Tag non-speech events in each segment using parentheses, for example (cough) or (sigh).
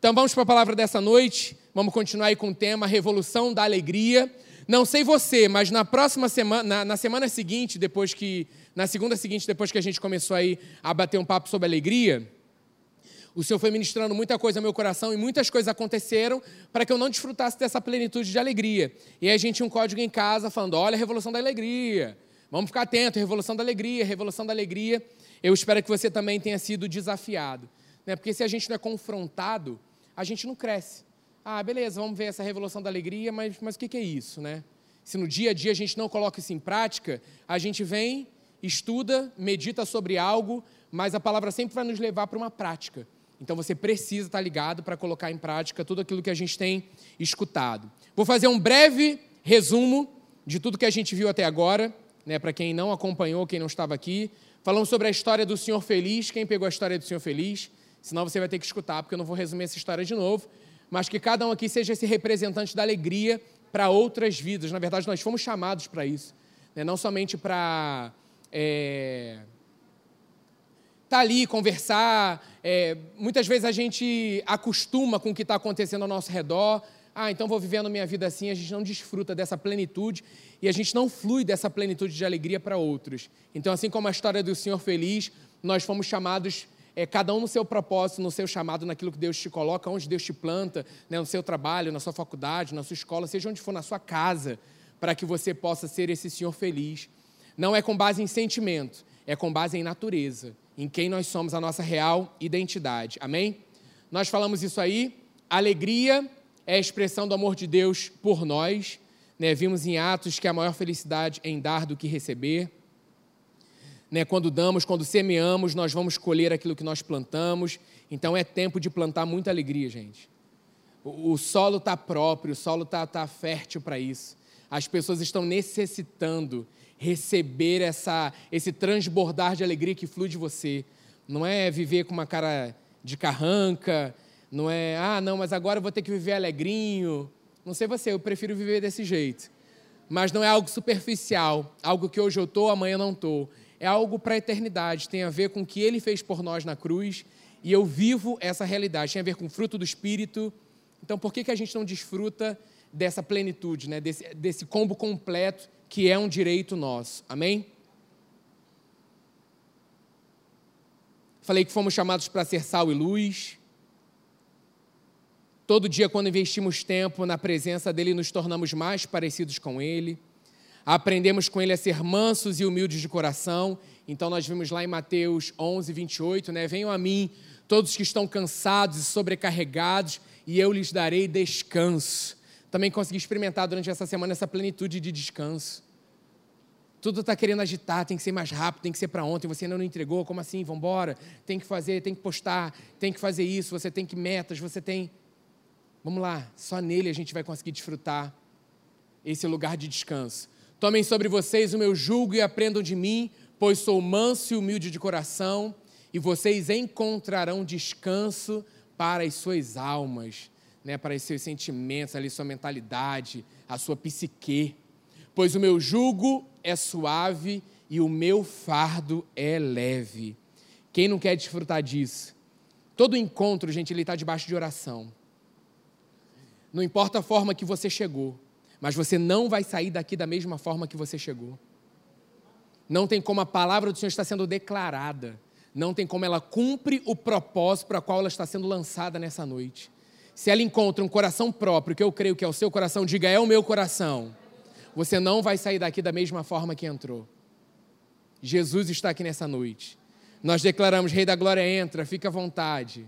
Então vamos para a palavra dessa noite. Vamos continuar aí com o tema Revolução da Alegria. Não sei você, mas na próxima semana, na, na, semana seguinte, depois que. Na segunda seguinte, depois que a gente começou aí a bater um papo sobre alegria, o Senhor foi ministrando muita coisa no meu coração e muitas coisas aconteceram para que eu não desfrutasse dessa plenitude de alegria. E aí a gente tinha um código em casa falando: olha revolução da alegria. Vamos ficar atento, revolução da alegria, revolução da alegria. Eu espero que você também tenha sido desafiado. Né? Porque se a gente não é confrontado, a gente não cresce. Ah, beleza, vamos ver essa revolução da alegria, mas, mas o que, que é isso, né? Se no dia a dia a gente não coloca isso em prática, a gente vem, estuda, medita sobre algo, mas a palavra sempre vai nos levar para uma prática. Então você precisa estar ligado para colocar em prática tudo aquilo que a gente tem escutado. Vou fazer um breve resumo de tudo que a gente viu até agora, né, para quem não acompanhou, quem não estava aqui. Falamos sobre a história do Senhor Feliz. Quem pegou a história do Senhor Feliz? Senão você vai ter que escutar, porque eu não vou resumir essa história de novo. Mas que cada um aqui seja esse representante da alegria para outras vidas. Na verdade, nós fomos chamados para isso. Né? Não somente para. É estar tá ali, conversar. É, muitas vezes a gente acostuma com o que está acontecendo ao nosso redor. Ah, então vou vivendo minha vida assim. A gente não desfruta dessa plenitude e a gente não flui dessa plenitude de alegria para outros. Então, assim como a história do Senhor Feliz, nós fomos chamados, é, cada um no seu propósito, no seu chamado, naquilo que Deus te coloca, onde Deus te planta, né, no seu trabalho, na sua faculdade, na sua escola, seja onde for, na sua casa, para que você possa ser esse Senhor feliz. Não é com base em sentimento, é com base em natureza em quem nós somos, a nossa real identidade. Amém? Nós falamos isso aí. Alegria é a expressão do amor de Deus por nós. Né? Vimos em Atos que a maior felicidade é em dar do que receber. Né? Quando damos, quando semeamos, nós vamos colher aquilo que nós plantamos. Então é tempo de plantar muita alegria, gente. O, o solo está próprio, o solo está tá fértil para isso. As pessoas estão necessitando receber essa, esse transbordar de alegria que flui de você. Não é viver com uma cara de carranca, não é, ah, não, mas agora eu vou ter que viver alegrinho. Não sei você, eu prefiro viver desse jeito. Mas não é algo superficial, algo que hoje eu estou, amanhã não estou. É algo para a eternidade, tem a ver com o que ele fez por nós na cruz e eu vivo essa realidade. Tem a ver com o fruto do Espírito. Então, por que, que a gente não desfruta dessa plenitude, né? desse, desse combo completo que é um direito nosso. Amém? Falei que fomos chamados para ser sal e luz. Todo dia, quando investimos tempo na presença dele, nos tornamos mais parecidos com ele. Aprendemos com ele a ser mansos e humildes de coração. Então, nós vimos lá em Mateus 11, 28, né? Venham a mim, todos que estão cansados e sobrecarregados, e eu lhes darei descanso também consegui experimentar durante essa semana essa plenitude de descanso. Tudo está querendo agitar, tem que ser mais rápido, tem que ser para ontem, você ainda não entregou, como assim? Vamos embora, tem que fazer, tem que postar, tem que fazer isso, você tem que metas, você tem. Vamos lá, só nele a gente vai conseguir desfrutar esse lugar de descanso. Tomem sobre vocês o meu jugo e aprendam de mim, pois sou manso e humilde de coração, e vocês encontrarão descanso para as suas almas né, para os seus sentimentos, ali, sua mentalidade, a sua psique. Pois o meu jugo é suave e o meu fardo é leve. Quem não quer desfrutar disso? Todo encontro, gente, ele está debaixo de oração. Não importa a forma que você chegou, mas você não vai sair daqui da mesma forma que você chegou. Não tem como a palavra do Senhor está sendo declarada. Não tem como ela cumpre o propósito para o qual ela está sendo lançada nessa noite se ela encontra um coração próprio, que eu creio que é o seu coração, diga é o meu coração, você não vai sair daqui da mesma forma que entrou. Jesus está aqui nessa noite. Nós declaramos: Rei da Glória, entra, fica à vontade.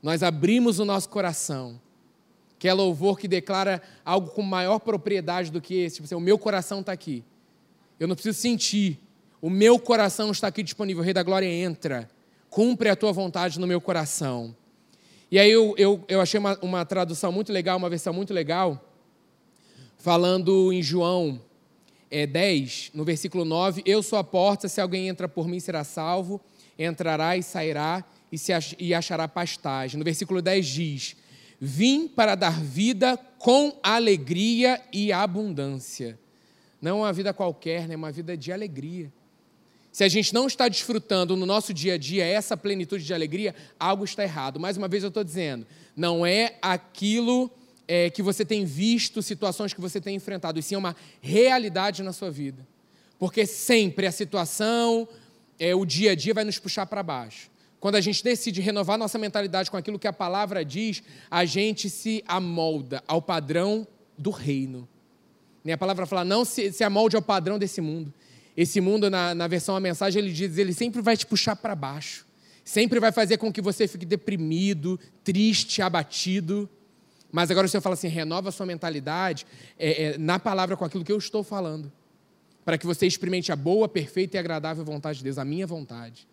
Nós abrimos o nosso coração. Que é louvor que declara algo com maior propriedade do que esse. Tipo assim, o meu coração está aqui. Eu não preciso sentir. O meu coração está aqui disponível. Rei da Glória, entra. Cumpre a tua vontade no meu coração. E aí eu, eu, eu achei uma, uma tradução muito legal, uma versão muito legal, falando em João é, 10, no versículo 9: Eu sou a porta, se alguém entra por mim será salvo, entrará e sairá e, se ach, e achará pastagem. No versículo 10 diz: Vim para dar vida com alegria e abundância. Não uma vida qualquer, né? uma vida de alegria. se a gente não está desfrutando no nosso dia a dia essa plenitude de alegria, algo está errado. Mais uma vez eu estou dizendo, não é aquilo é, que você tem visto, situações que você tem enfrentado, e sim é uma realidade na sua vida. Porque sempre a situação, é, o dia a dia vai nos puxar para baixo. Quando a gente decide renovar nossa mentalidade com aquilo que a palavra diz, a gente se amolda ao padrão do reino. a palavra fala, não se, se amolde ao padrão desse mundo. Esse mundo, na, na versão a mensagem, ele diz, ele sempre vai te puxar para baixo. Sempre vai fazer com que você fique deprimido, triste, abatido. Mas agora o Senhor fala assim: renova a sua mentalidade é, é, na palavra com aquilo que eu estou falando. Para que você experimente a boa, perfeita e agradável vontade de Deus, a minha vontade.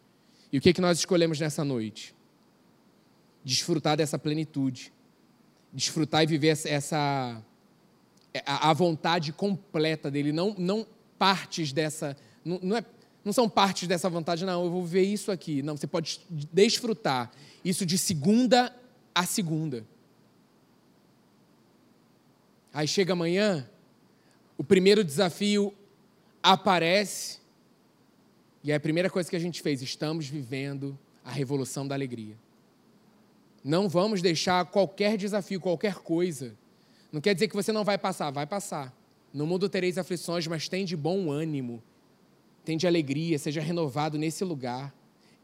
E o que, é que nós escolhemos nessa noite? Desfrutar dessa plenitude. Desfrutar e viver essa, a, a vontade completa dele, não, não partes dessa. Não, não, é, não são partes dessa vontade, não, eu vou ver isso aqui. Não, você pode desfrutar isso de segunda a segunda. Aí chega amanhã, o primeiro desafio aparece, e a primeira coisa que a gente fez: estamos vivendo a revolução da alegria. Não vamos deixar qualquer desafio, qualquer coisa. Não quer dizer que você não vai passar, vai passar. No mundo tereis aflições, mas tem de bom ânimo, tem de alegria, seja renovado nesse lugar.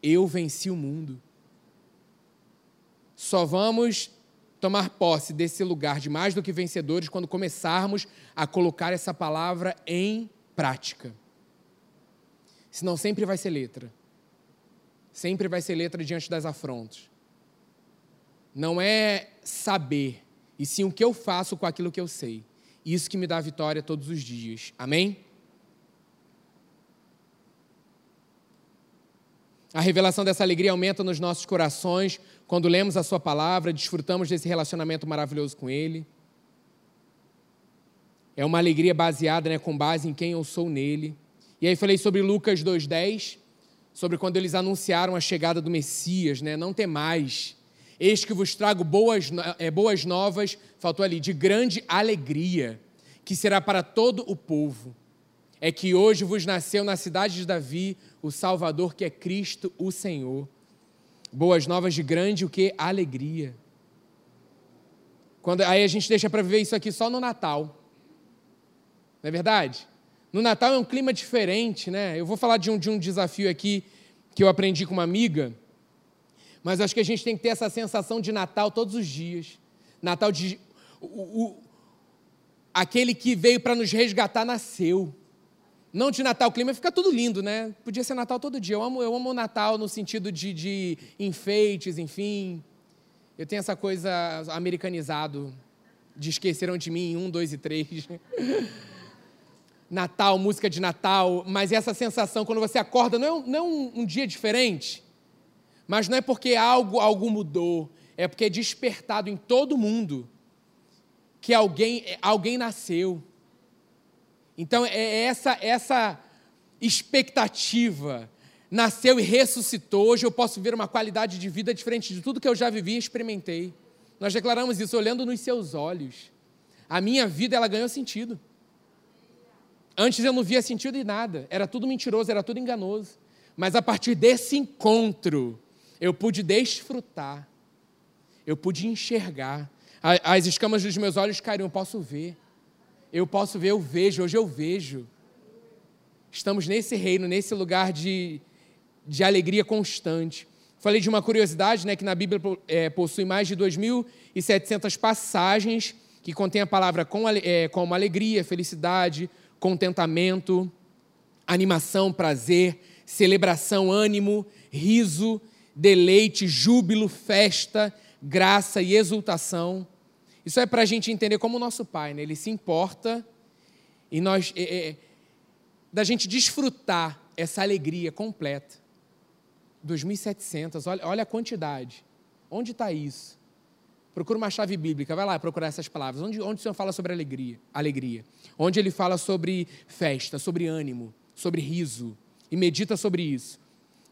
Eu venci o mundo. Só vamos tomar posse desse lugar de mais do que vencedores quando começarmos a colocar essa palavra em prática. Senão sempre vai ser letra. Sempre vai ser letra diante das afrontas. Não é saber, e sim o que eu faço com aquilo que eu sei. Isso que me dá vitória todos os dias. Amém? A revelação dessa alegria aumenta nos nossos corações quando lemos a Sua palavra, desfrutamos desse relacionamento maravilhoso com Ele. É uma alegria baseada, né, com base em quem eu sou nele. E aí falei sobre Lucas 2,10, sobre quando eles anunciaram a chegada do Messias, né? Não mais. Eis que vos trago boas, é, boas novas, faltou ali, de grande alegria, que será para todo o povo. É que hoje vos nasceu na cidade de Davi o Salvador, que é Cristo, o Senhor. Boas novas de grande o que? Alegria. Quando, aí a gente deixa para viver isso aqui só no Natal. Não é verdade? No Natal é um clima diferente, né? Eu vou falar de um, de um desafio aqui que eu aprendi com uma amiga mas acho que a gente tem que ter essa sensação de Natal todos os dias. Natal de. O, o, aquele que veio para nos resgatar nasceu. Não de Natal, o clima fica tudo lindo, né? Podia ser Natal todo dia. Eu amo, eu amo o Natal no sentido de, de enfeites, enfim. Eu tenho essa coisa americanizado de esqueceram de mim, um, dois e três. (laughs) Natal, música de Natal, mas essa sensação quando você acorda, não é um, não é um, dia diferente? Mas não é porque algo, algo mudou, é porque é despertado em todo mundo que alguém, alguém nasceu. Então é essa essa expectativa nasceu e ressuscitou. Hoje eu posso ver uma qualidade de vida diferente de tudo que eu já vivi e experimentei. Nós declaramos isso olhando nos seus olhos. A minha vida ela ganhou sentido. Antes eu não via sentido em nada, era tudo mentiroso, era tudo enganoso. Mas a partir desse encontro, eu pude desfrutar, eu pude enxergar. As escamas dos meus olhos caíram, eu posso ver. Eu posso ver, eu vejo, hoje eu vejo. Estamos nesse reino, nesse lugar de, de alegria constante. Falei de uma curiosidade, né, que na Bíblia é, possui mais de 2.700 passagens que contém a palavra com, é, como alegria, felicidade, contentamento, animação, prazer, celebração, ânimo, riso, deleite, júbilo, festa, graça e exultação. Isso é para a gente entender como o nosso Pai, né? Ele se importa e nós, é, é, da gente desfrutar essa alegria completa. 2.700, olha, olha a quantidade. Onde está isso? Procura uma chave bíblica, vai lá procurar essas palavras. Onde, onde o Senhor fala sobre alegria? Alegria. Onde ele fala sobre festa, sobre ânimo, sobre riso. E medita sobre isso.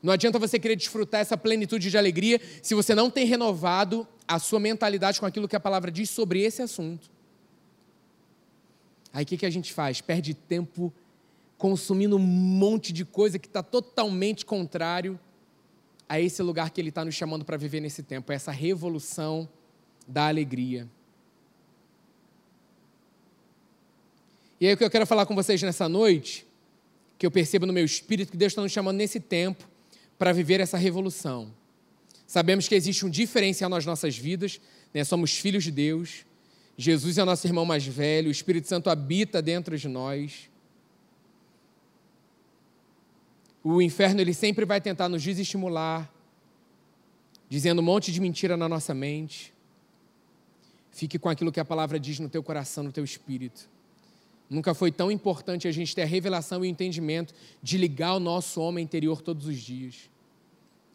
Não adianta você querer desfrutar essa plenitude de alegria se você não tem renovado a sua mentalidade com aquilo que a palavra diz sobre esse assunto. Aí o que, que a gente faz? Perde tempo consumindo um monte de coisa que está totalmente contrário a esse lugar que Ele está nos chamando para viver nesse tempo, essa revolução da alegria. E aí o que eu quero falar com vocês nessa noite, que eu percebo no meu espírito que Deus está nos chamando nesse tempo para viver essa revolução. Sabemos que existe um diferencial nas nossas vidas, né? somos filhos de Deus, Jesus é nosso irmão mais velho, o Espírito Santo habita dentro de nós. O inferno ele sempre vai tentar nos desestimular, dizendo um monte de mentira na nossa mente. Fique com aquilo que a palavra diz no teu coração, no teu espírito. Nunca foi tão importante a gente ter a revelação e o entendimento de ligar o nosso homem interior todos os dias.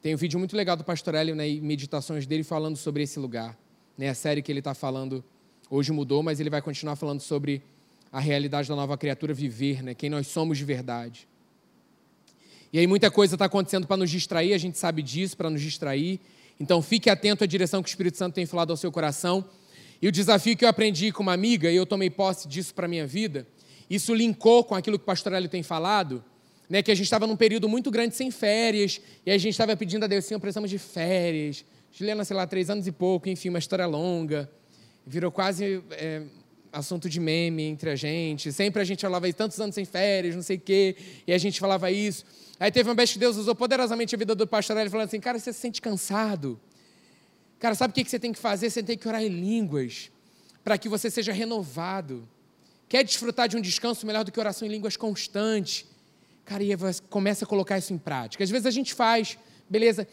Tem um vídeo muito legal do Pastor Hélio né, e meditações dele falando sobre esse lugar. Né, a série que ele está falando hoje mudou, mas ele vai continuar falando sobre a realidade da nova criatura viver, né, quem nós somos de verdade. E aí muita coisa está acontecendo para nos distrair, a gente sabe disso, para nos distrair. Então fique atento à direção que o Espírito Santo tem falado ao seu coração. E o desafio que eu aprendi com uma amiga, e eu tomei posse disso para a minha vida, isso linkou com aquilo que o pastor Hélio tem falado, né, que a gente estava num período muito grande sem férias, e a gente estava pedindo a Deus, Senhor, precisamos de férias. Juliana, sei lá, três anos e pouco, enfim, uma história longa. Virou quase é, assunto de meme entre a gente. Sempre a gente falava tantos anos sem férias, não sei o quê, e a gente falava isso. Aí teve uma vez que Deus usou poderosamente a vida do pastor Hélio, falando assim, cara, você se sente cansado. Cara, sabe o que você tem que fazer? Você tem que orar em línguas para que você seja renovado. Quer desfrutar de um descanso melhor do que oração em línguas constante? Cara, e começa a colocar isso em prática. Às vezes a gente faz, beleza,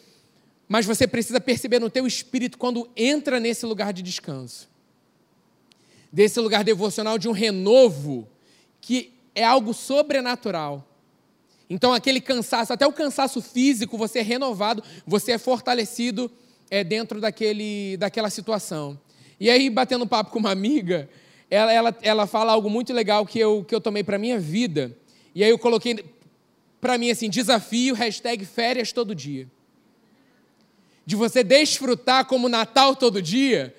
mas você precisa perceber no teu espírito quando entra nesse lugar de descanso. Desse lugar devocional de um renovo que é algo sobrenatural. Então aquele cansaço, até o cansaço físico, você é renovado, você é fortalecido é, dentro daquele, daquela situação. E aí, batendo papo com uma amiga, ela, ela, ela fala algo muito legal que eu, que eu tomei para minha vida. E aí eu coloquei para mim assim, desafio, hashtag férias todo dia. De você desfrutar como Natal todo dia,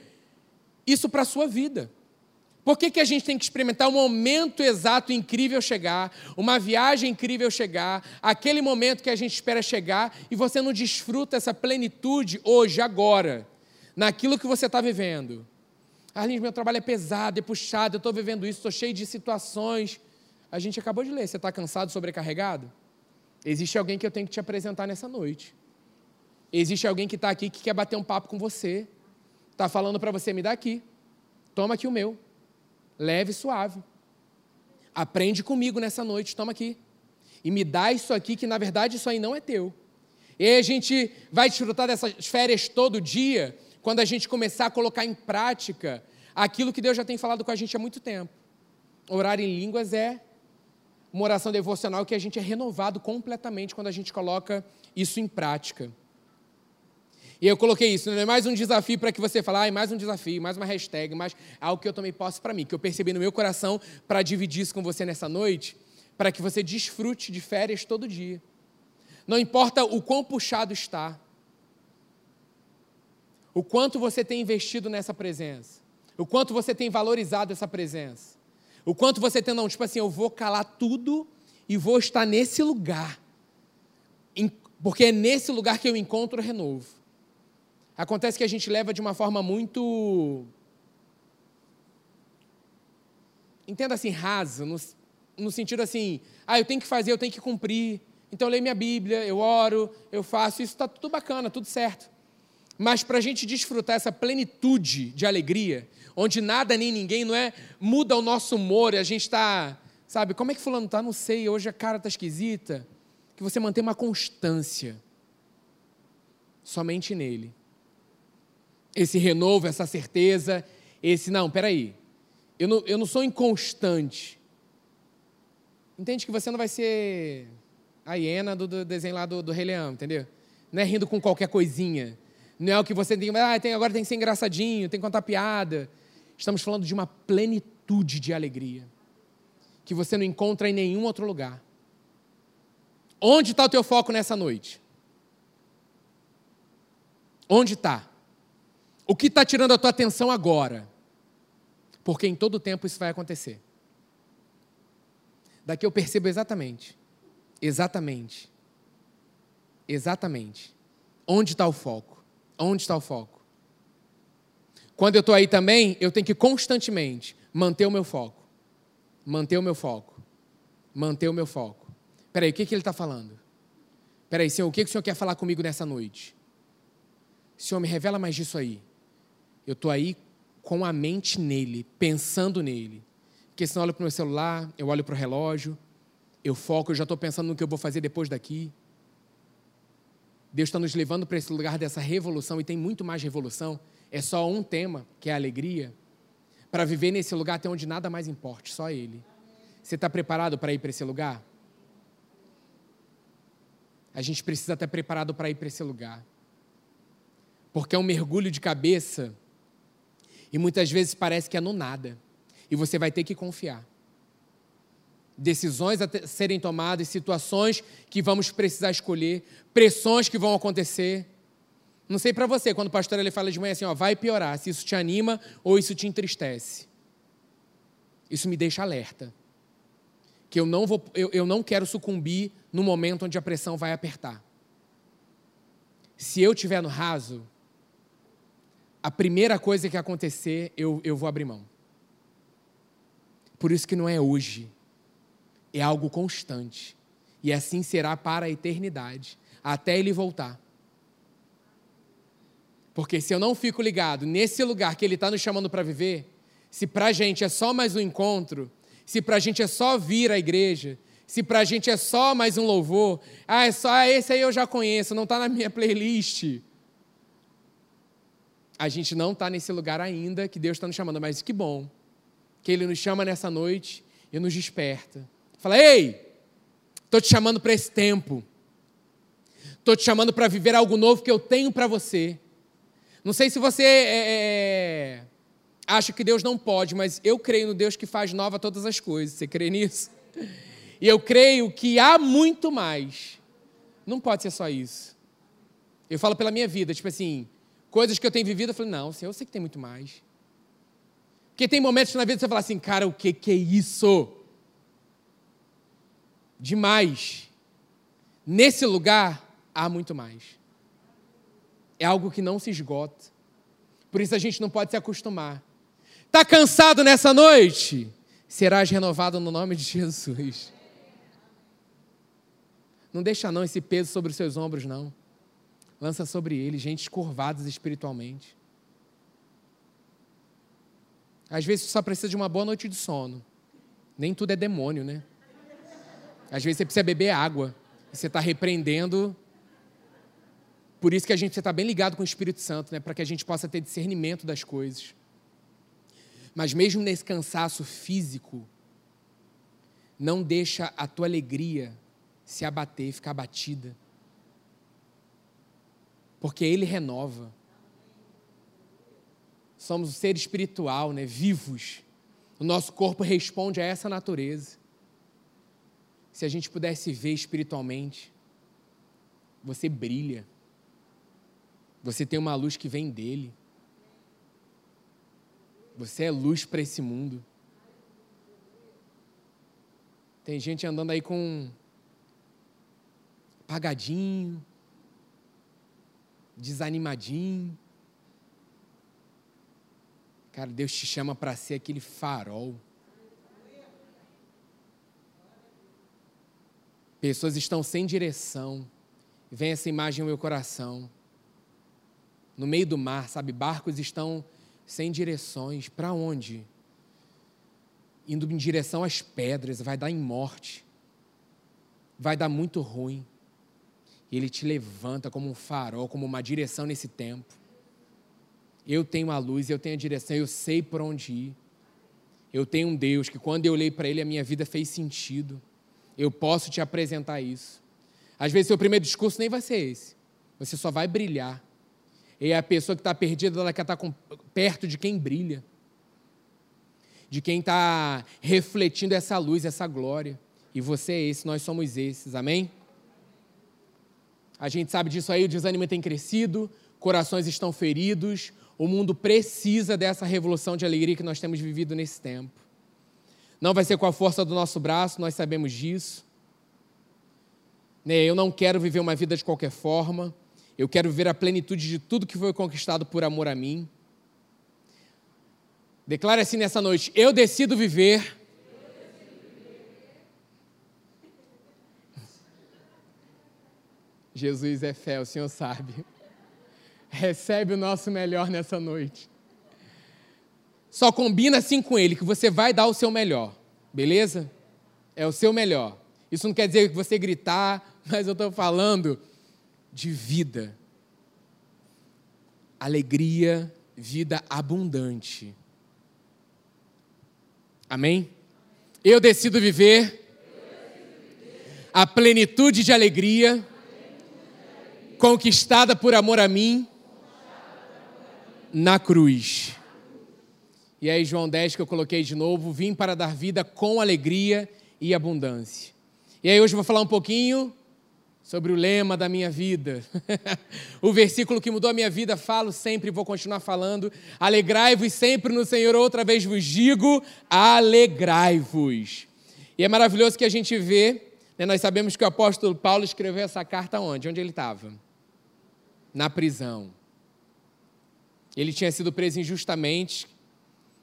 isso para a sua vida. Por que, que a gente tem que experimentar um momento exato incrível chegar, uma viagem incrível chegar, aquele momento que a gente espera chegar e você não desfruta essa plenitude hoje, agora, naquilo que você está vivendo? Arlins, meu trabalho é pesado, é puxado, eu estou vivendo isso, estou cheio de situações. A gente acabou de ler, você está cansado, sobrecarregado? Existe alguém que eu tenho que te apresentar nessa noite. Existe alguém que está aqui que quer bater um papo com você. Está falando para você, me dá aqui. Toma aqui o meu leve e suave. Aprende comigo nessa noite, toma aqui. E me dá isso aqui, que na verdade isso aí não é teu. E aí a gente vai desfrutar dessas férias todo dia, quando a gente começar a colocar em prática aquilo que Deus já tem falado com a gente há muito tempo. Orar em línguas é uma oração devocional que a gente é renovado completamente quando a gente coloca isso em prática. E eu coloquei isso, não é mais um desafio para que você fale, ah, mais um desafio, mais uma hashtag, mais algo que eu tomei posse para mim, que eu percebi no meu coração para dividir isso com você nessa noite, para que você desfrute de férias todo dia. Não importa o quão puxado está, o quanto você tem investido nessa presença, o quanto você tem valorizado essa presença, o quanto você tem, não, tipo assim, eu vou calar tudo e vou estar nesse lugar, porque é nesse lugar que eu encontro renovo. Acontece que a gente leva de uma forma muito. Entenda assim, rasa, no, no sentido assim, ah, eu tenho que fazer, eu tenho que cumprir. Então eu leio minha Bíblia, eu oro, eu faço, isso está tudo bacana, tudo certo. Mas para a gente desfrutar essa plenitude de alegria, onde nada nem ninguém não é muda o nosso humor, e a gente está, sabe, como é que fulano está? Não sei, hoje a cara está esquisita. Que você mantenha uma constância somente nele esse renovo, essa certeza, esse, não, peraí, eu não, eu não sou inconstante. Entende que você não vai ser a hiena do, do desenho lá do, do Rei Leão, entendeu? Não é rindo com qualquer coisinha. Não é o que você tem, ah, tem, agora tem que ser engraçadinho, tem que contar piada. Estamos falando de uma plenitude de alegria que você não encontra em nenhum outro lugar. Onde está o teu foco nessa noite? Onde está? O que está tirando a tua atenção agora? Porque em todo tempo isso vai acontecer. Daqui eu percebo exatamente. Exatamente. Exatamente. Onde está o foco? Onde está o foco? Quando eu estou aí também, eu tenho que constantemente manter o meu foco. Manter o meu foco. Manter o meu foco. Peraí, o que, que ele está falando? Peraí, Senhor, o que, que o Senhor quer falar comigo nessa noite? Senhor, me revela mais disso aí. Eu estou aí com a mente nele, pensando nele. Porque senão eu olho para o meu celular, eu olho para o relógio, eu foco, eu já estou pensando no que eu vou fazer depois daqui. Deus está nos levando para esse lugar dessa revolução e tem muito mais revolução. É só um tema, que é a alegria, para viver nesse lugar até onde nada mais importe, só Ele. Você está preparado para ir para esse lugar? A gente precisa estar preparado para ir para esse lugar. Porque é um mergulho de cabeça e muitas vezes parece que é no nada. E você vai ter que confiar decisões a serem tomadas, situações que vamos precisar escolher, pressões que vão acontecer. Não sei para você, quando o pastor ele fala de manhã assim, ó, vai piorar, se isso te anima ou isso te entristece. Isso me deixa alerta. Que eu não, vou, eu, eu não quero sucumbir no momento onde a pressão vai apertar. Se eu estiver no raso, a primeira coisa que acontecer, eu, eu vou abrir mão. Por isso que não é hoje, é algo constante. E assim será para a eternidade, até ele voltar. Porque se eu não fico ligado nesse lugar que ele está nos chamando para viver, se para a gente é só mais um encontro, se para a gente é só vir à igreja, se para a gente é só mais um louvor, ah, é só ah, esse aí eu já conheço, não está na minha playlist. A gente não está nesse lugar ainda que Deus está nos chamando, mas que bom que Ele nos chama nessa noite e nos desperta Fala, ei, estou te chamando para esse tempo. Estou te chamando para viver algo novo que eu tenho para você. Não sei se você é, é, é, acha que Deus não pode, mas eu creio no Deus que faz nova todas as coisas. Você crê nisso? E eu creio que há muito mais. Não pode ser só isso. Eu falo pela minha vida, tipo assim, coisas que eu tenho vivido, eu falo, não, Senhor, eu sei que tem muito mais. Porque tem momentos na vida que você fala assim, cara, o que, que é isso? demais. Nesse lugar há muito mais. É algo que não se esgota. Por isso a gente não pode se acostumar. Está cansado nessa noite? Serás renovado no nome de Jesus. Não deixa não esse peso sobre os seus ombros, não. Lança sobre ele, gente curvados espiritualmente. Às vezes você só precisa de uma boa noite de sono. Nem tudo é demônio, né? Às vezes você precisa beber água. E você está repreendendo. Por isso que a gente está bem ligado com o Espírito Santo, né? para que a gente possa ter discernimento das coisas. Mas mesmo nesse cansaço físico, não deixa a tua alegria se abater, ficar abatida. Porque Ele renova. Somos um ser espiritual, né? vivos. O nosso corpo responde a essa natureza se a gente pudesse ver espiritualmente, você brilha. Você tem uma luz que vem dele. Você é luz para esse mundo. Tem gente andando aí com apagadinho, desanimadinho. Cara, Deus te chama para ser aquele farol. Pessoas estão sem direção. Vem essa imagem no meu coração. No meio do mar, sabe? Barcos estão sem direções. Para onde? Indo em direção às pedras, vai dar em morte. Vai dar muito ruim. E ele te levanta como um farol, como uma direção nesse tempo. Eu tenho a luz, eu tenho a direção, eu sei por onde ir. Eu tenho um Deus que, quando eu olhei para Ele, a minha vida fez sentido. Eu posso te apresentar isso. Às vezes, seu primeiro discurso nem vai ser esse. Você só vai brilhar. E a pessoa que está perdida, ela quer estar tá perto de quem brilha. De quem está refletindo essa luz, essa glória. E você é esse, nós somos esses. Amém? A gente sabe disso aí, o desânimo tem crescido, corações estão feridos, o mundo precisa dessa revolução de alegria que nós temos vivido nesse tempo. Não vai ser com a força do nosso braço, nós sabemos disso. Né, eu não quero viver uma vida de qualquer forma. Eu quero viver a plenitude de tudo que foi conquistado por amor a mim. Declare assim nessa noite: Eu decido viver. Jesus é fé, o Senhor sabe. (laughs) Recebe o nosso melhor nessa noite. Só combina assim com Ele que você vai dar o seu melhor, beleza? É o seu melhor. Isso não quer dizer que você gritar, (laughs) mas eu estou falando de vida. Alegria, vida abundante. Amém? Eu decido viver a plenitude de alegria conquistada por amor a mim na cruz. E aí, João 10, que eu coloquei de novo, vim para dar vida com alegria e abundância. E aí, hoje eu vou falar um pouquinho sobre o lema da minha vida. (laughs) o versículo que mudou a minha vida, falo sempre e vou continuar falando. Alegrai-vos sempre no Senhor, outra vez vos digo, alegrai-vos. E é maravilhoso que a gente vê, né, nós sabemos que o apóstolo Paulo escreveu essa carta onde? Onde ele estava? Na prisão. Ele tinha sido preso injustamente.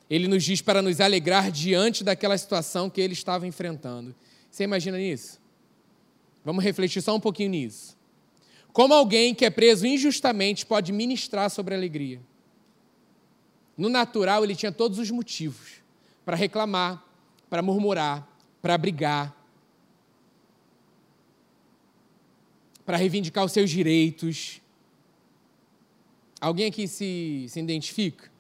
Ele nos diz para nos alegrar diante daquela situação que ele estava enfrentando. Você imagina nisso? Vamos refletir só um pouquinho nisso. Como alguém que é preso injustamente pode ministrar sobre alegria? No natural, ele tinha todos os motivos para reclamar, para murmurar, para brigar, para reivindicar os seus direitos. Alguém aqui se, se identifica?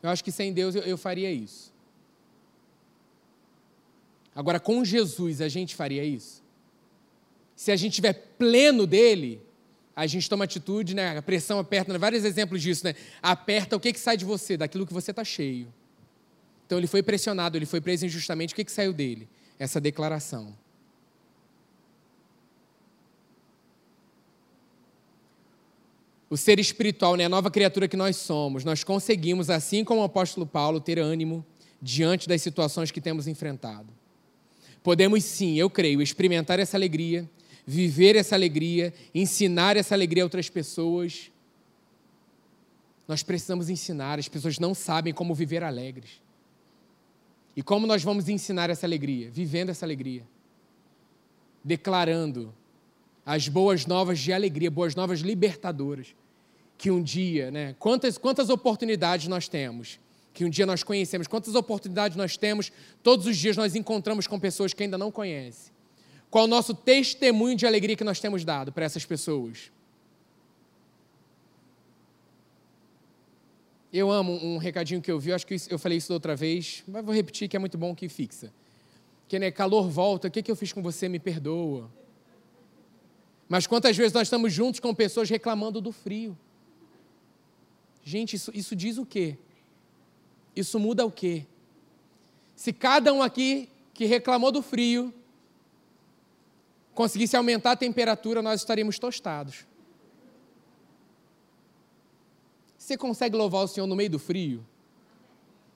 Eu acho que sem Deus eu, eu faria isso. Agora, com Jesus, a gente faria isso? Se a gente estiver pleno dele, a gente toma atitude, né? A pressão aperta, né? vários exemplos disso, né? Aperta o que, que sai de você? Daquilo que você está cheio. Então ele foi pressionado, ele foi preso injustamente. O que, que saiu dele? Essa declaração. O ser espiritual, né? a nova criatura que nós somos, nós conseguimos, assim como o apóstolo Paulo, ter ânimo diante das situações que temos enfrentado. Podemos sim, eu creio, experimentar essa alegria, viver essa alegria, ensinar essa alegria a outras pessoas. Nós precisamos ensinar, as pessoas não sabem como viver alegres. E como nós vamos ensinar essa alegria? Vivendo essa alegria. Declarando as boas novas de alegria, boas novas libertadoras. Que um dia, né? Quantas, quantas oportunidades nós temos que um dia nós conhecemos, quantas oportunidades nós temos, todos os dias nós encontramos com pessoas que ainda não conhecem. Qual o nosso testemunho de alegria que nós temos dado para essas pessoas? Eu amo um recadinho que eu vi, acho que eu falei isso da outra vez, mas vou repetir que é muito bom que fixa. Que né, calor volta, o que, que eu fiz com você? Me perdoa. Mas quantas vezes nós estamos juntos com pessoas reclamando do frio? Gente, isso, isso diz o quê? Isso muda o quê? Se cada um aqui que reclamou do frio conseguisse aumentar a temperatura, nós estaríamos tostados. Você consegue louvar o Senhor no meio do frio?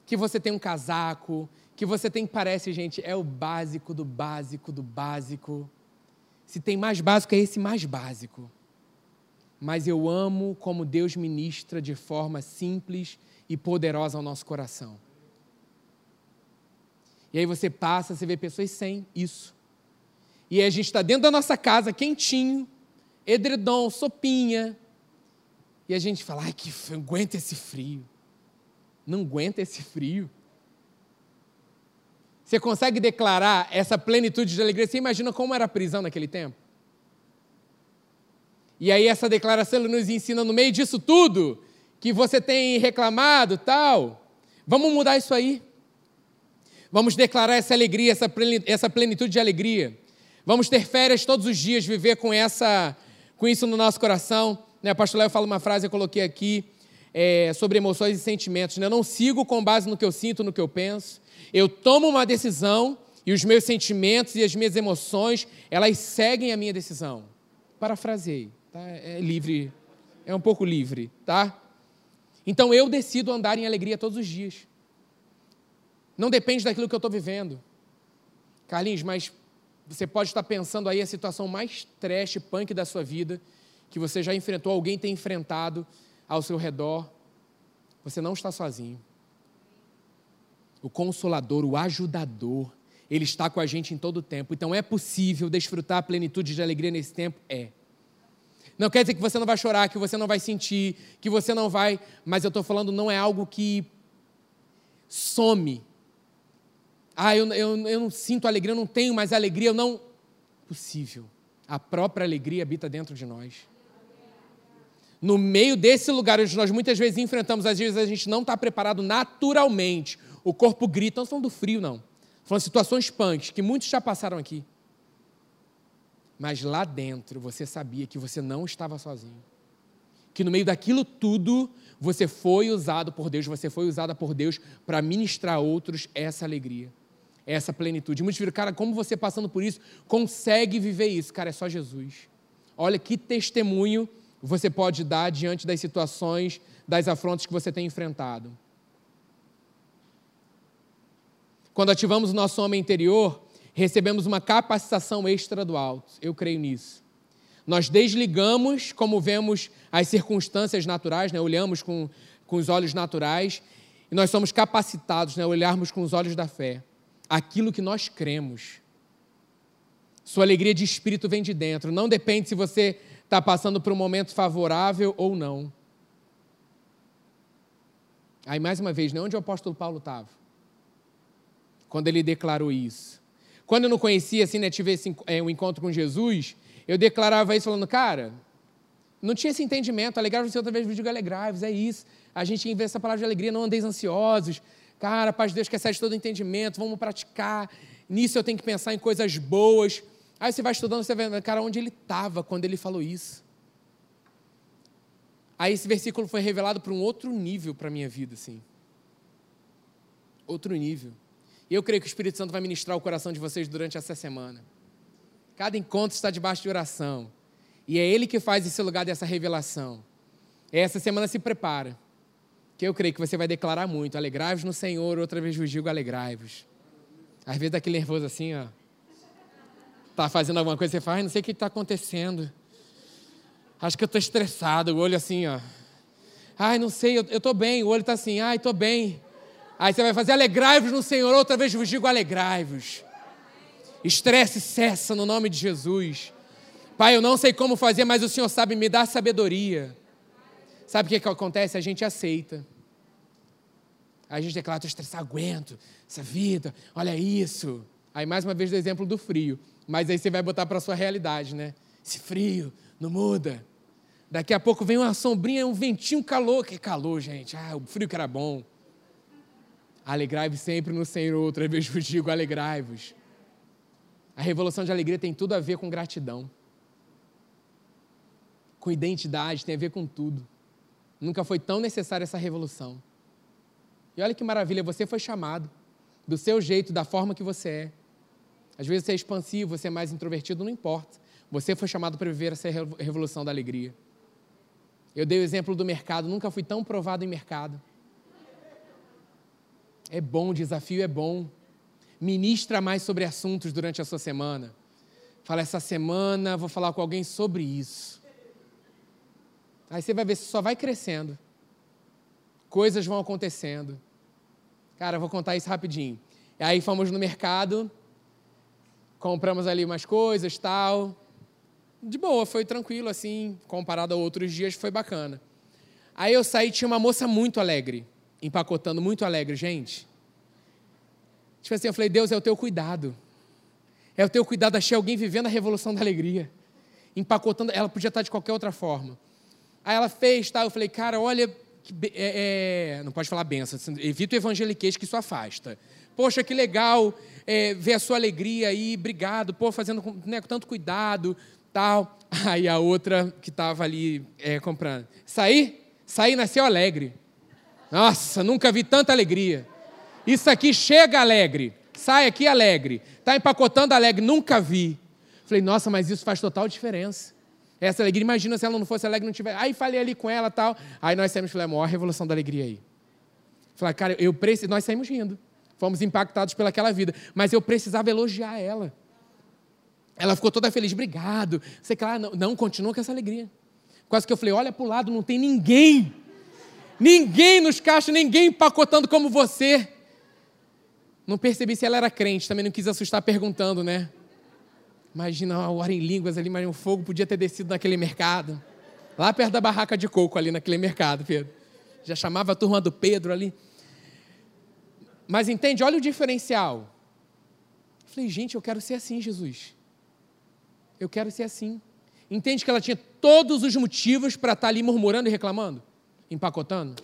Que você tem um casaco, que você tem, parece, gente, é o básico do básico do básico. Se tem mais básico, é esse mais básico. Mas eu amo como Deus ministra de forma simples e poderosa ao nosso coração. E aí você passa, você vê pessoas sem isso. E aí a gente está dentro da nossa casa, quentinho, edredom, sopinha. E a gente fala, ai, que aguenta esse frio. Não aguenta esse frio. Você consegue declarar essa plenitude de alegria? Você imagina como era a prisão naquele tempo? E aí essa declaração nos ensina no meio disso tudo que você tem reclamado, tal. Vamos mudar isso aí. Vamos declarar essa alegria, essa plenitude de alegria. Vamos ter férias todos os dias, viver com essa, com isso no nosso coração. Né? Pastor Léo fala uma frase, eu coloquei aqui, é, sobre emoções e sentimentos. Né? Eu não sigo com base no que eu sinto, no que eu penso. Eu tomo uma decisão e os meus sentimentos e as minhas emoções, elas seguem a minha decisão. Parafrasei, tá? É livre, é um pouco livre, tá? Então eu decido andar em alegria todos os dias. Não depende daquilo que eu estou vivendo. Carlinhos, mas você pode estar pensando aí a situação mais trash, punk da sua vida, que você já enfrentou, alguém tem enfrentado ao seu redor. Você não está sozinho. O consolador, o ajudador, ele está com a gente em todo o tempo. Então é possível desfrutar a plenitude de alegria nesse tempo? É. Não quer dizer que você não vai chorar, que você não vai sentir, que você não vai. Mas eu estou falando, não é algo que some. Ah, eu, eu, eu não sinto alegria, eu não tenho mais alegria, eu não. Possível. A própria alegria habita dentro de nós. No meio desse lugar onde nós muitas vezes enfrentamos, às vezes a gente não está preparado naturalmente. O corpo grita, não falando do frio, não. Falando situações punks que muitos já passaram aqui. Mas lá dentro você sabia que você não estava sozinho. Que no meio daquilo tudo você foi usado por Deus, você foi usada por Deus para ministrar a outros essa alegria, essa plenitude. Muitos viram, cara, como você passando por isso consegue viver isso? Cara, é só Jesus. Olha que testemunho você pode dar diante das situações, das afrontas que você tem enfrentado. Quando ativamos o nosso homem interior, recebemos uma capacitação extra do alto. Eu creio nisso. Nós desligamos, como vemos as circunstâncias naturais, né? olhamos com, com os olhos naturais, e nós somos capacitados né? a olharmos com os olhos da fé. Aquilo que nós cremos. Sua alegria de espírito vem de dentro. Não depende se você está passando por um momento favorável ou não. Aí, mais uma vez, né? onde o apóstolo Paulo estava? Quando ele declarou isso. Quando eu não conhecia, assim, né, tive esse, é, um encontro com Jesus, eu declarava isso falando, cara, não tinha esse entendimento, alegrai-vos outra vez, digo alegrai-vos, é isso. A gente inventa essa palavra de alegria, não andeis ansiosos. Cara, paz de Deus que excede todo entendimento, vamos praticar. Nisso eu tenho que pensar em coisas boas. Aí você vai estudando, você vendo, cara, onde ele estava quando ele falou isso. Aí esse versículo foi revelado para um outro nível para a minha vida, assim. Outro nível. E eu creio que o Espírito Santo vai ministrar o coração de vocês durante essa semana. Cada encontro está debaixo de oração. E é Ele que faz esse lugar dessa revelação. Essa semana se prepara. Que eu creio que você vai declarar muito. Alegrai-vos no Senhor, outra vez vos digo alegrai-vos. Às vezes daquele nervoso assim, ó. Tá fazendo alguma coisa, você fala, não sei o que está acontecendo. Acho que eu estou estressado, o olho assim, ó. Ai, não sei, eu estou bem, o olho está assim, ai, estou bem. Aí você vai fazer alegrai-vos no Senhor, outra vez vos digo alegrai-vos. Estresse cessa no nome de Jesus. Pai, eu não sei como fazer, mas o Senhor sabe me dar sabedoria. Sabe o que, que acontece? A gente aceita. A gente declara, estou estressado, aguento essa vida, olha isso. Aí mais uma vez do exemplo do frio. Mas aí você vai botar para a sua realidade, né? Esse frio não muda. Daqui a pouco vem uma sombrinha, um ventinho, calor. Que calor, gente. Ah, o frio que era bom. Alegrai-vos sempre no Senhor, outra vez vos digo, alegrai-vos. A revolução de alegria tem tudo a ver com gratidão, com identidade, tem a ver com tudo. Nunca foi tão necessária essa revolução. E olha que maravilha, você foi chamado do seu jeito, da forma que você é. Às vezes você é expansivo, você é mais introvertido, não importa. Você foi chamado para viver essa revolução da alegria. Eu dei o exemplo do mercado, nunca fui tão provado em mercado. É bom, o desafio é bom. Ministra mais sobre assuntos durante a sua semana. Fala, essa semana vou falar com alguém sobre isso. Aí você vai ver, só vai crescendo. Coisas vão acontecendo. Cara, vou contar isso rapidinho. E aí fomos no mercado, compramos ali umas coisas, tal. De boa, foi tranquilo assim, comparado a outros dias, foi bacana. Aí eu saí, tinha uma moça muito alegre empacotando muito alegre, gente. Tipo assim, eu falei, Deus, é o teu cuidado. É o teu cuidado, achei alguém vivendo a revolução da alegria. Empacotando, ela podia estar de qualquer outra forma. Aí ela fez, tá? Eu falei, cara, olha, é, é, não pode falar benção, assim, evita o evangeliquez que isso afasta. Poxa, que legal é, ver a sua alegria aí, obrigado, pô, fazendo né, com tanto cuidado, tal. Aí a outra que estava ali é, comprando. Saí, saí, nasceu alegre. Nossa, nunca vi tanta alegria. Isso aqui chega alegre, sai aqui alegre, está empacotando alegre, nunca vi. Falei, nossa, mas isso faz total diferença. Essa alegria, imagina se ela não fosse alegre, não tivesse. Aí falei ali com ela tal. Aí nós saímos, falei, a maior revolução da alegria aí. Falei, cara, eu preciso. Nós saímos rindo. Fomos impactados pelaquela vida. Mas eu precisava elogiar ela. Ela ficou toda feliz, obrigado. Sei que não, não, continua com essa alegria. Quase que eu falei: olha para o lado, não tem ninguém. Ninguém nos caixas, ninguém empacotando como você. Não percebi se ela era crente, também não quis assustar perguntando, né? Imagina a hora em línguas ali, mas o fogo podia ter descido naquele mercado. Lá perto da barraca de coco, ali naquele mercado, Pedro. Já chamava a turma do Pedro ali. Mas entende, olha o diferencial. Falei, gente, eu quero ser assim, Jesus. Eu quero ser assim. Entende que ela tinha todos os motivos para estar tá ali murmurando e reclamando? Empacotando?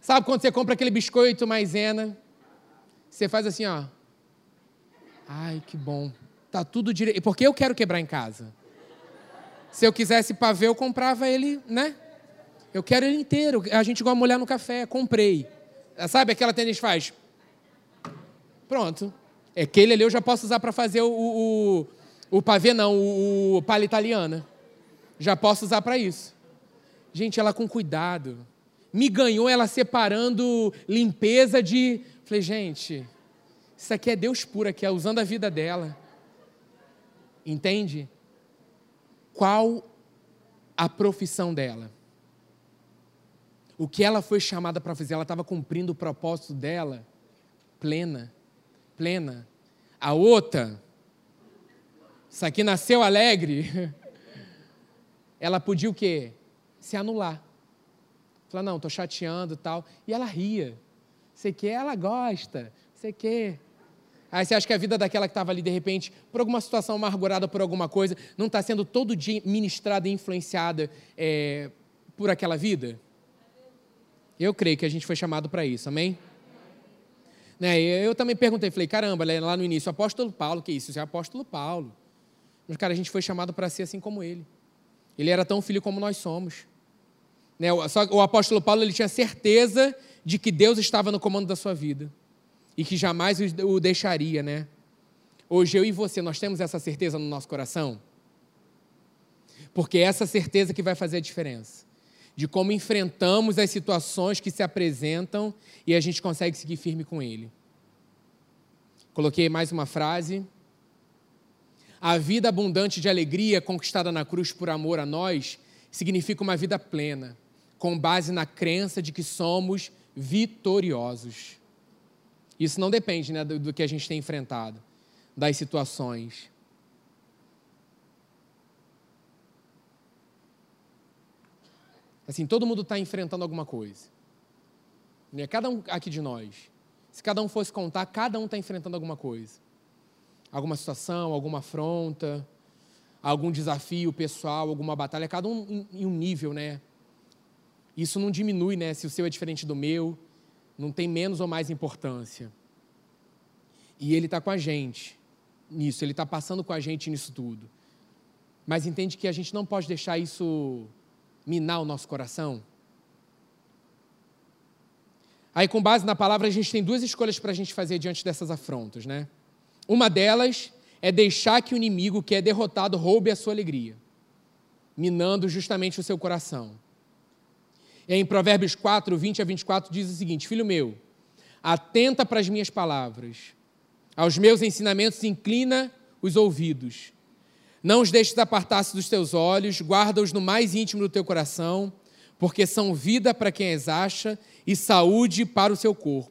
Sabe quando você compra aquele biscoito maisena? Você faz assim, ó. Ai, que bom. Tá tudo direito. Porque eu quero quebrar em casa. Se eu quisesse pavê, eu comprava ele, né? Eu quero ele inteiro. A gente gosta de molhar no café. Comprei. Sabe aquela tênis faz? Pronto. É aquele ali eu já posso usar para fazer o, o, o, pavê, não, o, o palha italiana. Já posso usar para isso. Gente, ela com cuidado. Me ganhou ela separando limpeza de. Falei, gente, isso aqui é Deus puro aqui, é usando a vida dela. Entende? Qual a profissão dela? O que ela foi chamada para fazer, ela estava cumprindo o propósito dela plena, plena. A outra, isso aqui nasceu alegre, (laughs) ela podia o quê? Se anular. Falar, não, estou chateando tal. E ela ria. Você quer, ela gosta. Você quer. Aí você acha que a vida daquela que estava ali, de repente, por alguma situação amargurada por alguma coisa, não está sendo todo dia ministrada e influenciada é, por aquela vida? Eu creio que a gente foi chamado para isso, amém? Né, eu também perguntei, falei, caramba, lá no início, apóstolo Paulo, que isso? Isso é apóstolo Paulo. Mas, cara, a gente foi chamado para ser assim como ele. Ele era tão filho como nós somos. Né, só o apóstolo Paulo ele tinha certeza de que Deus estava no comando da sua vida e que jamais o deixaria, né? Hoje eu e você, nós temos essa certeza no nosso coração? Porque é essa certeza que vai fazer a diferença. De como enfrentamos as situações que se apresentam e a gente consegue seguir firme com Ele. Coloquei mais uma frase. A vida abundante de alegria conquistada na cruz por amor a nós significa uma vida plena, com base na crença de que somos vitoriosos. Isso não depende né, do, do que a gente tem enfrentado, das situações. Assim, todo mundo está enfrentando alguma coisa. Né? Cada um aqui de nós. Se cada um fosse contar, cada um está enfrentando alguma coisa. Alguma situação, alguma afronta, algum desafio pessoal, alguma batalha, cada um em um nível, né? Isso não diminui, né? Se o seu é diferente do meu, não tem menos ou mais importância. E Ele está com a gente nisso, Ele está passando com a gente nisso tudo. Mas entende que a gente não pode deixar isso minar o nosso coração? Aí, com base na palavra, a gente tem duas escolhas para a gente fazer diante dessas afrontas, né? Uma delas é deixar que o inimigo que é derrotado roube a sua alegria, minando justamente o seu coração. Em Provérbios 4, 20 a 24 diz o seguinte: Filho meu, atenta para as minhas palavras, aos meus ensinamentos inclina os ouvidos. Não os deixes apartar-se dos teus olhos, guarda-os no mais íntimo do teu coração, porque são vida para quem as acha e saúde para o seu corpo.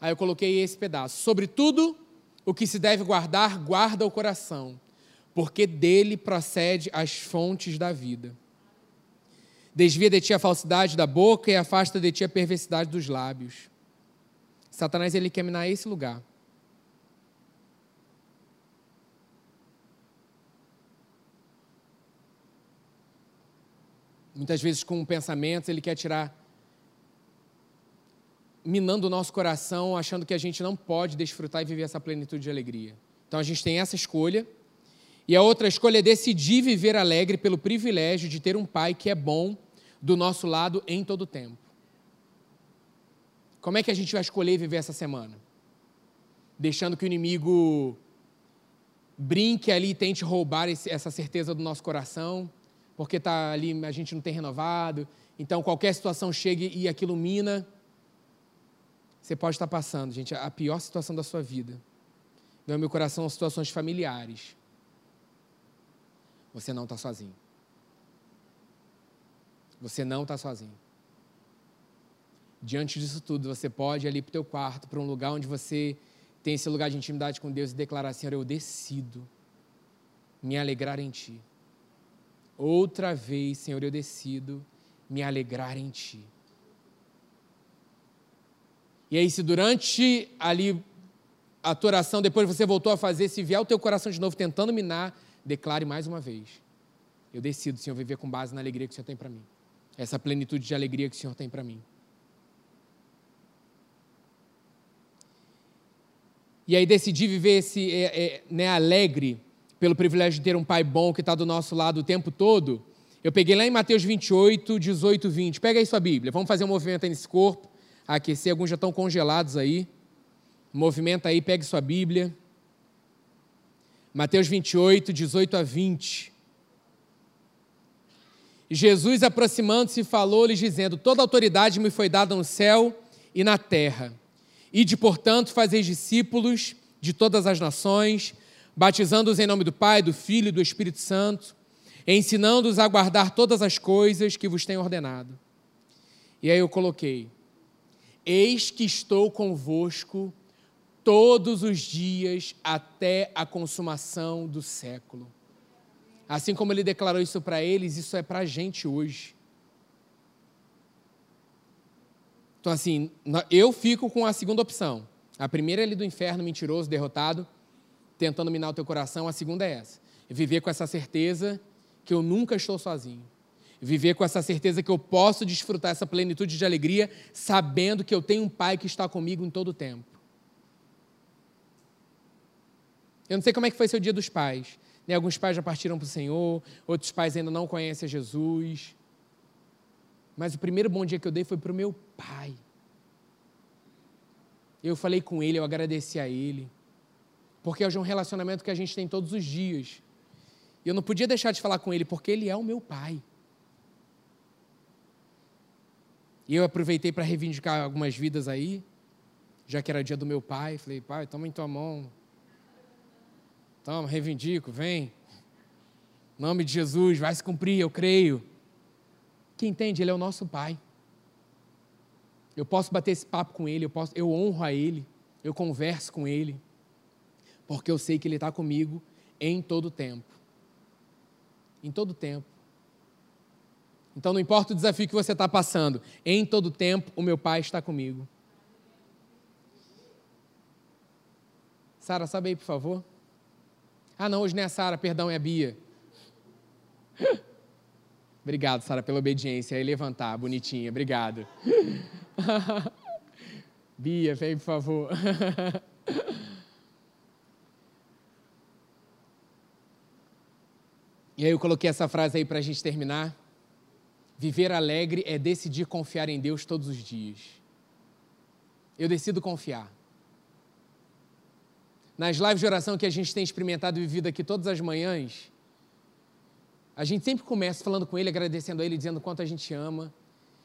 Aí eu coloquei esse pedaço. Sobretudo, o que se deve guardar, guarda o coração, porque dele procede as fontes da vida. Desvia de ti a falsidade da boca e afasta de ti a perversidade dos lábios. Satanás ele quer minar esse lugar. Muitas vezes com pensamentos ele quer tirar minando o nosso coração, achando que a gente não pode desfrutar e viver essa plenitude de alegria. Então a gente tem essa escolha e a outra escolha é decidir viver alegre pelo privilégio de ter um pai que é bom do nosso lado em todo o tempo. Como é que a gente vai escolher viver essa semana? Deixando que o inimigo brinque ali e tente roubar esse, essa certeza do nosso coração, porque tá ali a gente não tem renovado, então qualquer situação chega e aquilo mina. Você pode estar passando, gente, a pior situação da sua vida. Meu, meu coração são situações familiares. Você não está sozinho. Você não está sozinho. Diante disso tudo, você pode ir ali para o teu quarto, para um lugar onde você tem esse lugar de intimidade com Deus e declarar, Senhor, eu decido me alegrar em Ti. Outra vez, Senhor, eu decido me alegrar em Ti. E aí, se durante ali a tua oração, depois você voltou a fazer, se vier o teu coração de novo tentando minar, declare mais uma vez. Eu decido, Senhor, viver com base na alegria que o Senhor tem para mim. Essa plenitude de alegria que o Senhor tem para mim. E aí decidi viver esse é, é, né, alegre pelo privilégio de ter um pai bom que está do nosso lado o tempo todo. Eu peguei lá em Mateus 28, 18, 20. Pega aí sua Bíblia. Vamos fazer um movimento aí nesse corpo. Aquecer, alguns já estão congelados aí. Movimenta aí, pegue sua Bíblia. Mateus 28, 18 a 20. Jesus, aproximando-se, falou-lhes, dizendo: Toda autoridade me foi dada no céu e na terra. Ide, portanto, fazeis discípulos de todas as nações, batizando-os em nome do Pai, do Filho e do Espírito Santo, ensinando-os a guardar todas as coisas que vos tenho ordenado. E aí eu coloquei: Eis que estou convosco todos os dias até a consumação do século. Assim como ele declarou isso para eles, isso é para a gente hoje. Então, assim, eu fico com a segunda opção. A primeira é ali do inferno, mentiroso, derrotado, tentando minar o teu coração. A segunda é essa: viver com essa certeza que eu nunca estou sozinho. Viver com essa certeza que eu posso desfrutar essa plenitude de alegria, sabendo que eu tenho um Pai que está comigo em todo o tempo. Eu não sei como é que foi seu dia dos pais. Né? Alguns pais já partiram para o Senhor, outros pais ainda não conhecem a Jesus. Mas o primeiro bom dia que eu dei foi para o meu pai. Eu falei com ele, eu agradeci a ele. Porque é um relacionamento que a gente tem todos os dias. E eu não podia deixar de falar com ele, porque ele é o meu pai. E eu aproveitei para reivindicar algumas vidas aí, já que era dia do meu pai. Falei, pai, toma em tua mão. Toma, reivindico, vem. Em nome de Jesus, vai se cumprir, eu creio. Que entende, Ele é o nosso Pai. Eu posso bater esse papo com Ele, eu, posso, eu honro a Ele, eu converso com Ele, porque eu sei que Ele está comigo em todo tempo. Em todo tempo. Então não importa o desafio que você está passando, em todo tempo o meu Pai está comigo. Sara, sabe aí, por favor? Ah, não, hoje não é Sara, perdão, é Bia. (laughs) Obrigado, Sara, pela obediência. Aí levantar, bonitinha. Obrigado. (laughs) Bia, vem, por favor. (laughs) e aí eu coloquei essa frase aí para a gente terminar. Viver alegre é decidir confiar em Deus todos os dias. Eu decido confiar. Nas lives de oração que a gente tem experimentado e vivido aqui todas as manhãs, a gente sempre começa falando com Ele, agradecendo a Ele, dizendo quanto a gente ama.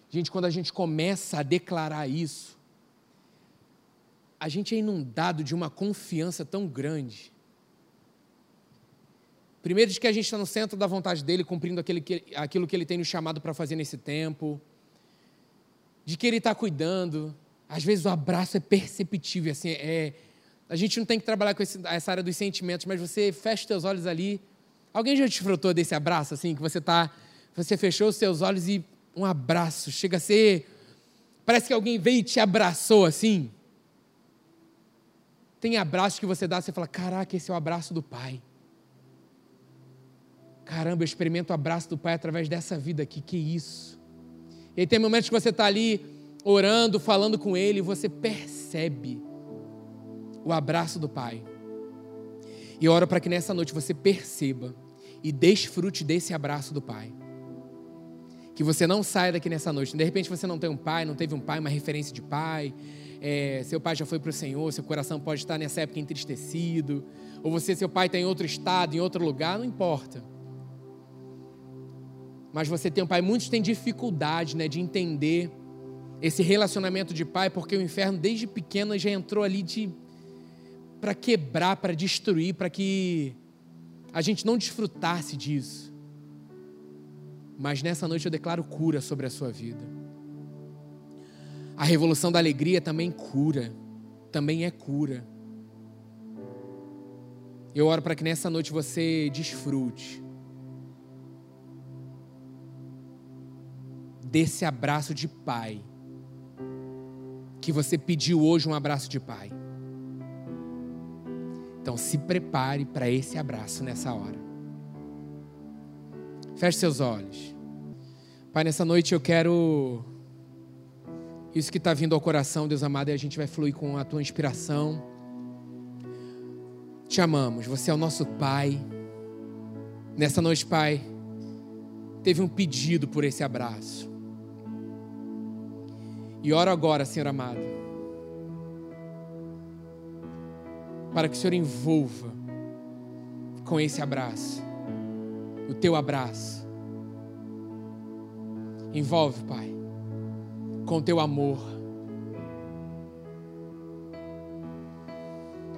Gente, quando a gente começa a declarar isso, a gente é inundado de uma confiança tão grande. Primeiro, de que a gente está no centro da vontade dele, cumprindo aquele que, aquilo que ele tem nos chamado para fazer nesse tempo. De que ele está cuidando. Às vezes o abraço é perceptível, assim, é, a gente não tem que trabalhar com esse, essa área dos sentimentos, mas você fecha os seus olhos ali Alguém já desfrutou desse abraço assim que você tá, você fechou os seus olhos e um abraço chega a ser parece que alguém veio e te abraçou assim. Tem abraços que você dá, você fala: "Caraca, esse é o abraço do Pai". Caramba, eu experimento o abraço do Pai através dessa vida aqui, que isso. E aí tem momentos que você está ali orando, falando com Ele, e você percebe o abraço do Pai. E oro para que nessa noite você perceba e desfrute desse abraço do Pai. Que você não saia daqui nessa noite. De repente você não tem um pai, não teve um pai, uma referência de pai. É, seu pai já foi para o Senhor, seu coração pode estar nessa época entristecido. Ou você, seu pai está em outro estado, em outro lugar, não importa. Mas você tem um pai, muitos têm dificuldade né, de entender esse relacionamento de pai, porque o inferno desde pequeno já entrou ali de para quebrar, para destruir, para que a gente não desfrutasse disso. Mas nessa noite eu declaro cura sobre a sua vida. A revolução da alegria também cura, também é cura. Eu oro para que nessa noite você desfrute desse abraço de pai que você pediu hoje um abraço de pai. Então se prepare para esse abraço nessa hora. Feche seus olhos. Pai, nessa noite eu quero. Isso que está vindo ao coração, Deus amado, e a gente vai fluir com a tua inspiração. Te amamos, você é o nosso Pai. Nessa noite, Pai, teve um pedido por esse abraço. E oro agora, Senhor amado, para que o Senhor envolva com esse abraço, o teu abraço. Envolve, Pai, com o teu amor.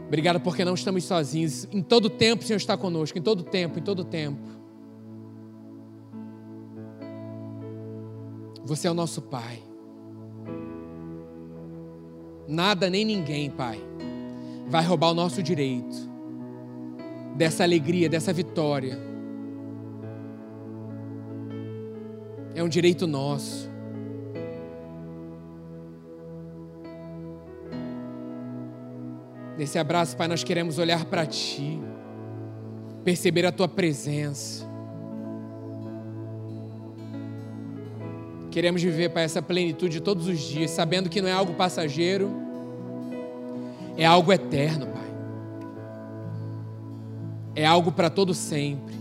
Obrigado porque não estamos sozinhos. Em todo tempo o Senhor está conosco, em todo tempo, em todo tempo. Você é o nosso Pai. Nada nem ninguém, Pai, vai roubar o nosso direito dessa alegria, dessa vitória. É um direito nosso. Nesse abraço, Pai, nós queremos olhar para Ti, perceber a Tua presença. Queremos viver para essa plenitude todos os dias, sabendo que não é algo passageiro, é algo eterno, Pai. É algo para todo sempre.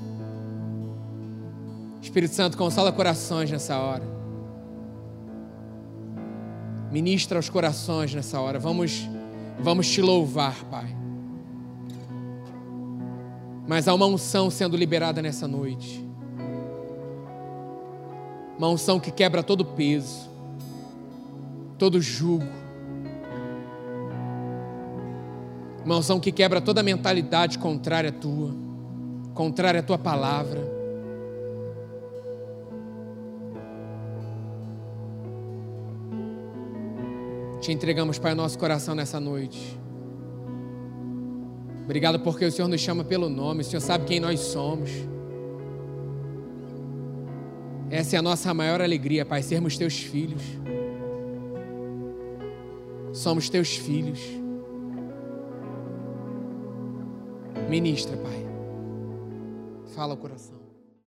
Espírito Santo, consola corações nessa hora. Ministra os corações nessa hora. Vamos, vamos te louvar, Pai. Mas há uma unção sendo liberada nessa noite. Uma unção que quebra todo peso, todo jugo. Uma unção que quebra toda mentalidade contrária à tua, contrária à tua palavra. Te entregamos, Pai, nosso coração nessa noite. Obrigado porque o Senhor nos chama pelo nome, o Senhor sabe quem nós somos. Essa é a nossa maior alegria, Pai, sermos teus filhos. Somos teus filhos. Ministra, Pai. Fala o coração.